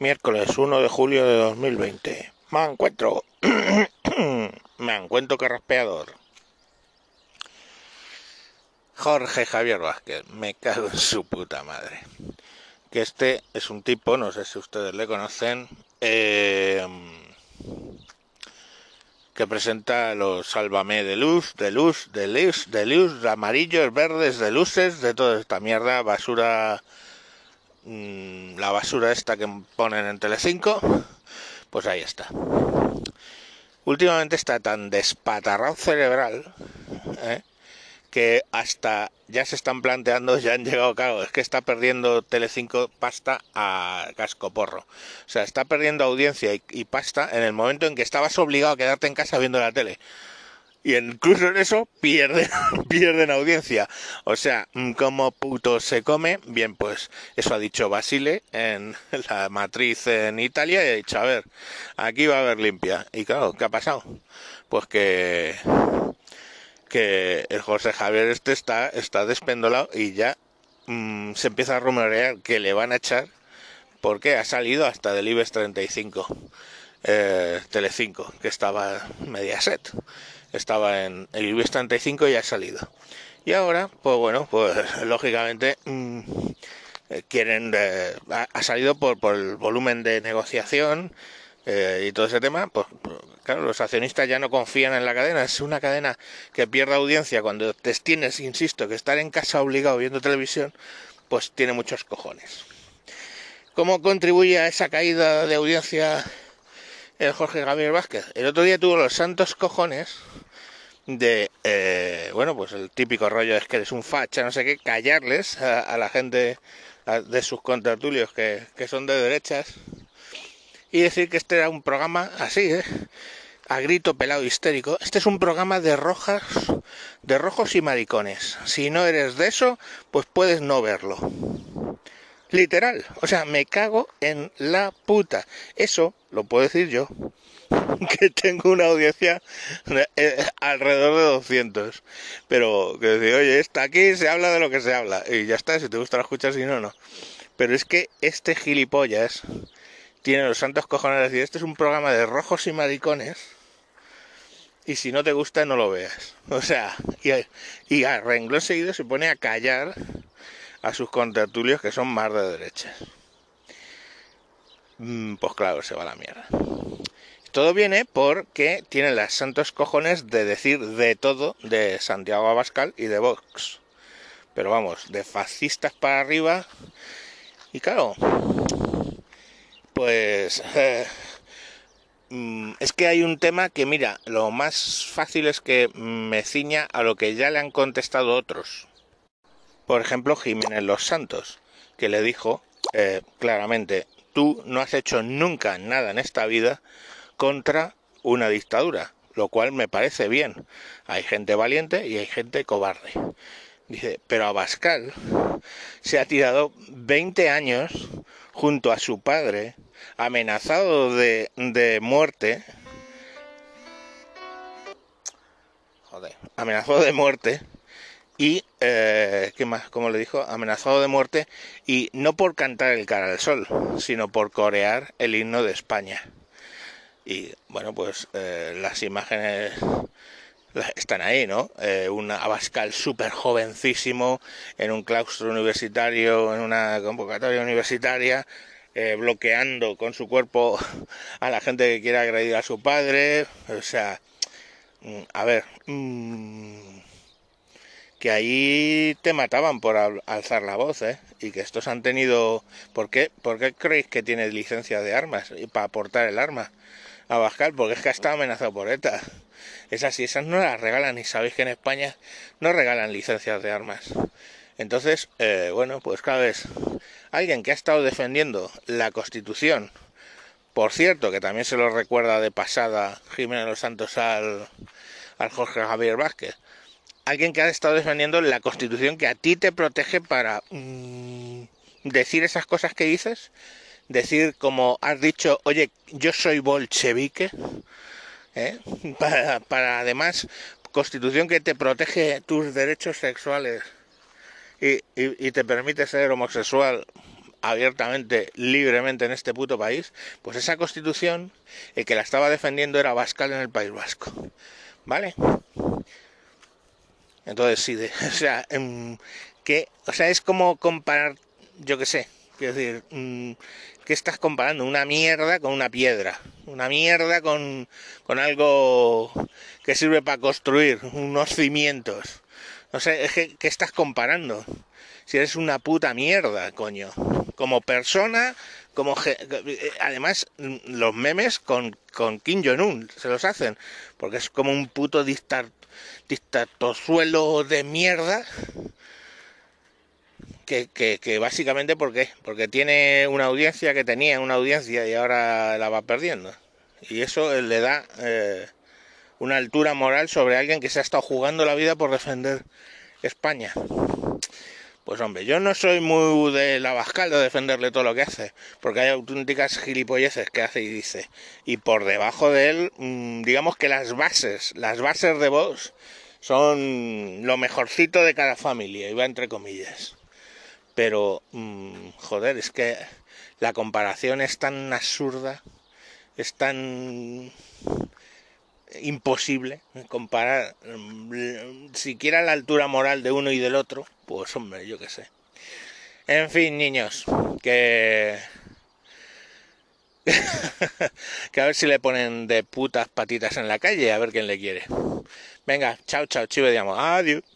Miércoles 1 de julio de 2020. Me encuentro. Me encuentro carraspeador. Jorge Javier Vázquez. Me cago en su puta madre. Que este es un tipo, no sé si ustedes le conocen, eh, que presenta los Sálvame de luz, de luz, de luz, de luz, de amarillos, verdes, de luces, de toda esta mierda, basura Mm, la basura esta que ponen en Telecinco, pues ahí está. Últimamente está tan despatarrado cerebral ¿eh? que hasta ya se están planteando, ya han llegado, claro, es que está perdiendo Telecinco pasta a casco porro. O sea, está perdiendo audiencia y pasta en el momento en que estabas obligado a quedarte en casa viendo la tele y incluso en eso pierden, pierden audiencia. O sea, mm, como puto se come, bien, pues eso ha dicho Basile en la matriz en Italia y ha dicho, a ver, aquí va a haber limpia. Y claro, ¿qué ha pasado? Pues que que el José Javier este está, está despendolado y ya mm, se empieza a rumorear que le van a echar porque ha salido hasta del IBEX 35 eh, Telecinco que estaba Mediaset estaba en el IBEX 35 y ha salido. Y ahora, pues bueno, pues lógicamente mm, eh, quieren, eh, ha, salido por, por, el volumen de negociación eh, y todo ese tema, pues, pues claro, los accionistas ya no confían en la cadena, es una cadena que pierde audiencia cuando te tienes, insisto, que estar en casa obligado viendo televisión, pues tiene muchos cojones. ¿Cómo contribuye a esa caída de audiencia el Jorge Gabriel Vázquez? El otro día tuvo los santos cojones de, eh, bueno, pues el típico rollo es que eres un facha, no sé qué, callarles a, la gente de sus contratulios que, que, son de derechas y decir que este era un programa así, ¿eh? a grito pelado histérico. Este es un programa de rojas, de rojos y maricones. Si no eres de eso, pues puedes no verlo. Literal, o sea, me cago en la puta. Eso lo puedo decir yo. que tengo una audiencia eh, alrededor de 200. Pero que decir, oye, está aquí, se habla de lo que se habla. Y ya está, si te gusta lo escuchas, si no, no. Pero es que este gilipollas tiene los santos cojones de decir, este es un programa de rojos y maricones. Y si no te gusta, no lo veas. O sea, y, y a renglón seguido se pone a callar a sus contertulios que son más de derechas. Mm, pues claro, se va la mierda. Todo viene porque tienen las santos cojones de decir de todo de Santiago Abascal y de Vox. Pero vamos, de fascistas para arriba. Y claro, pues eh, mm, es que hay un tema que, mira, lo más fácil es que me ciña a lo que ya le han contestado otros. Por ejemplo, Jiménez Los Santos, que le dijo eh, claramente, tú no has hecho nunca nada en esta vida contra una dictadura, lo cual me parece bien. Hay gente valiente y hay gente cobarde. Dice, pero Abascal se ha tirado 20 años junto a su padre, amenazado de, de muerte. Joder, amenazado de muerte. Y, eh, ¿qué más? Como le dijo, amenazado de muerte. Y no por cantar el cara al sol, sino por corear el himno de España. Y bueno, pues eh, las imágenes están ahí, ¿no? Eh, un Abascal súper jovencísimo en un claustro universitario, en una convocatoria universitaria, eh, bloqueando con su cuerpo a la gente que quiere agredir a su padre. O sea, mm, a ver, mm, que ahí te mataban por alzar la voz, ¿eh? Y que estos han tenido... ¿Por qué, ¿Por qué creéis que tiene licencia de armas para aportar el arma? a Bascal porque es que ha estado amenazado por ETA. Esas y esas no las regalan y sabéis que en España no regalan licencias de armas. Entonces, eh, bueno, pues cada vez alguien que ha estado defendiendo la Constitución, por cierto, que también se lo recuerda de pasada Jiménez Los Santos al, al Jorge Javier Vázquez, alguien que ha estado defendiendo la Constitución que a ti te protege para mm, decir esas cosas que dices, decir como has dicho, oye, yo soy bolchevique, ¿eh? para, además constitución que te protege tus derechos sexuales y, te permite ser homosexual abiertamente, libremente en este puto país, pues esa constitución, el que la estaba defendiendo era Bascal en el País Vasco. ¿Vale? Entonces sí, de, o sea, que, o sea, es como comparar, yo qué sé, quiero decir, mm, ¿qué estás comparando? Una mierda con una piedra, una mierda con, con algo que sirve para construir, unos cimientos. No sé, es que, ¿qué estás comparando? Si eres una puta mierda, coño. Como persona, como... Además, los memes con, con Kim Jong-un se los hacen, porque es como un puto dictador dictatosuelo de mierda que, que, básicamente ¿por qué? porque tiene una audiencia que tenía una audiencia y ahora la va perdiendo y eso le da eh, una altura moral sobre alguien que se ha estado jugando la vida por defender España pues hombre, yo no soy muy de la Bascal de defenderle todo lo que hace, porque hay auténticas gilipolleces que hace y dice. Y por debajo de él, mm, digamos que las bases, las bases de voz son lo mejorcito de cada familia, y va entre comillas. Pero, mm, joder, es que la comparación es tan absurda, es tan imposible comparar mm, siquiera la altura moral de uno y del otro, pues hombre, yo qué sé. En fin, niños, que... que a ver si le ponen de putas patitas en la calle, a ver quién le quiere. Venga, chao, chao, digamos, adiós.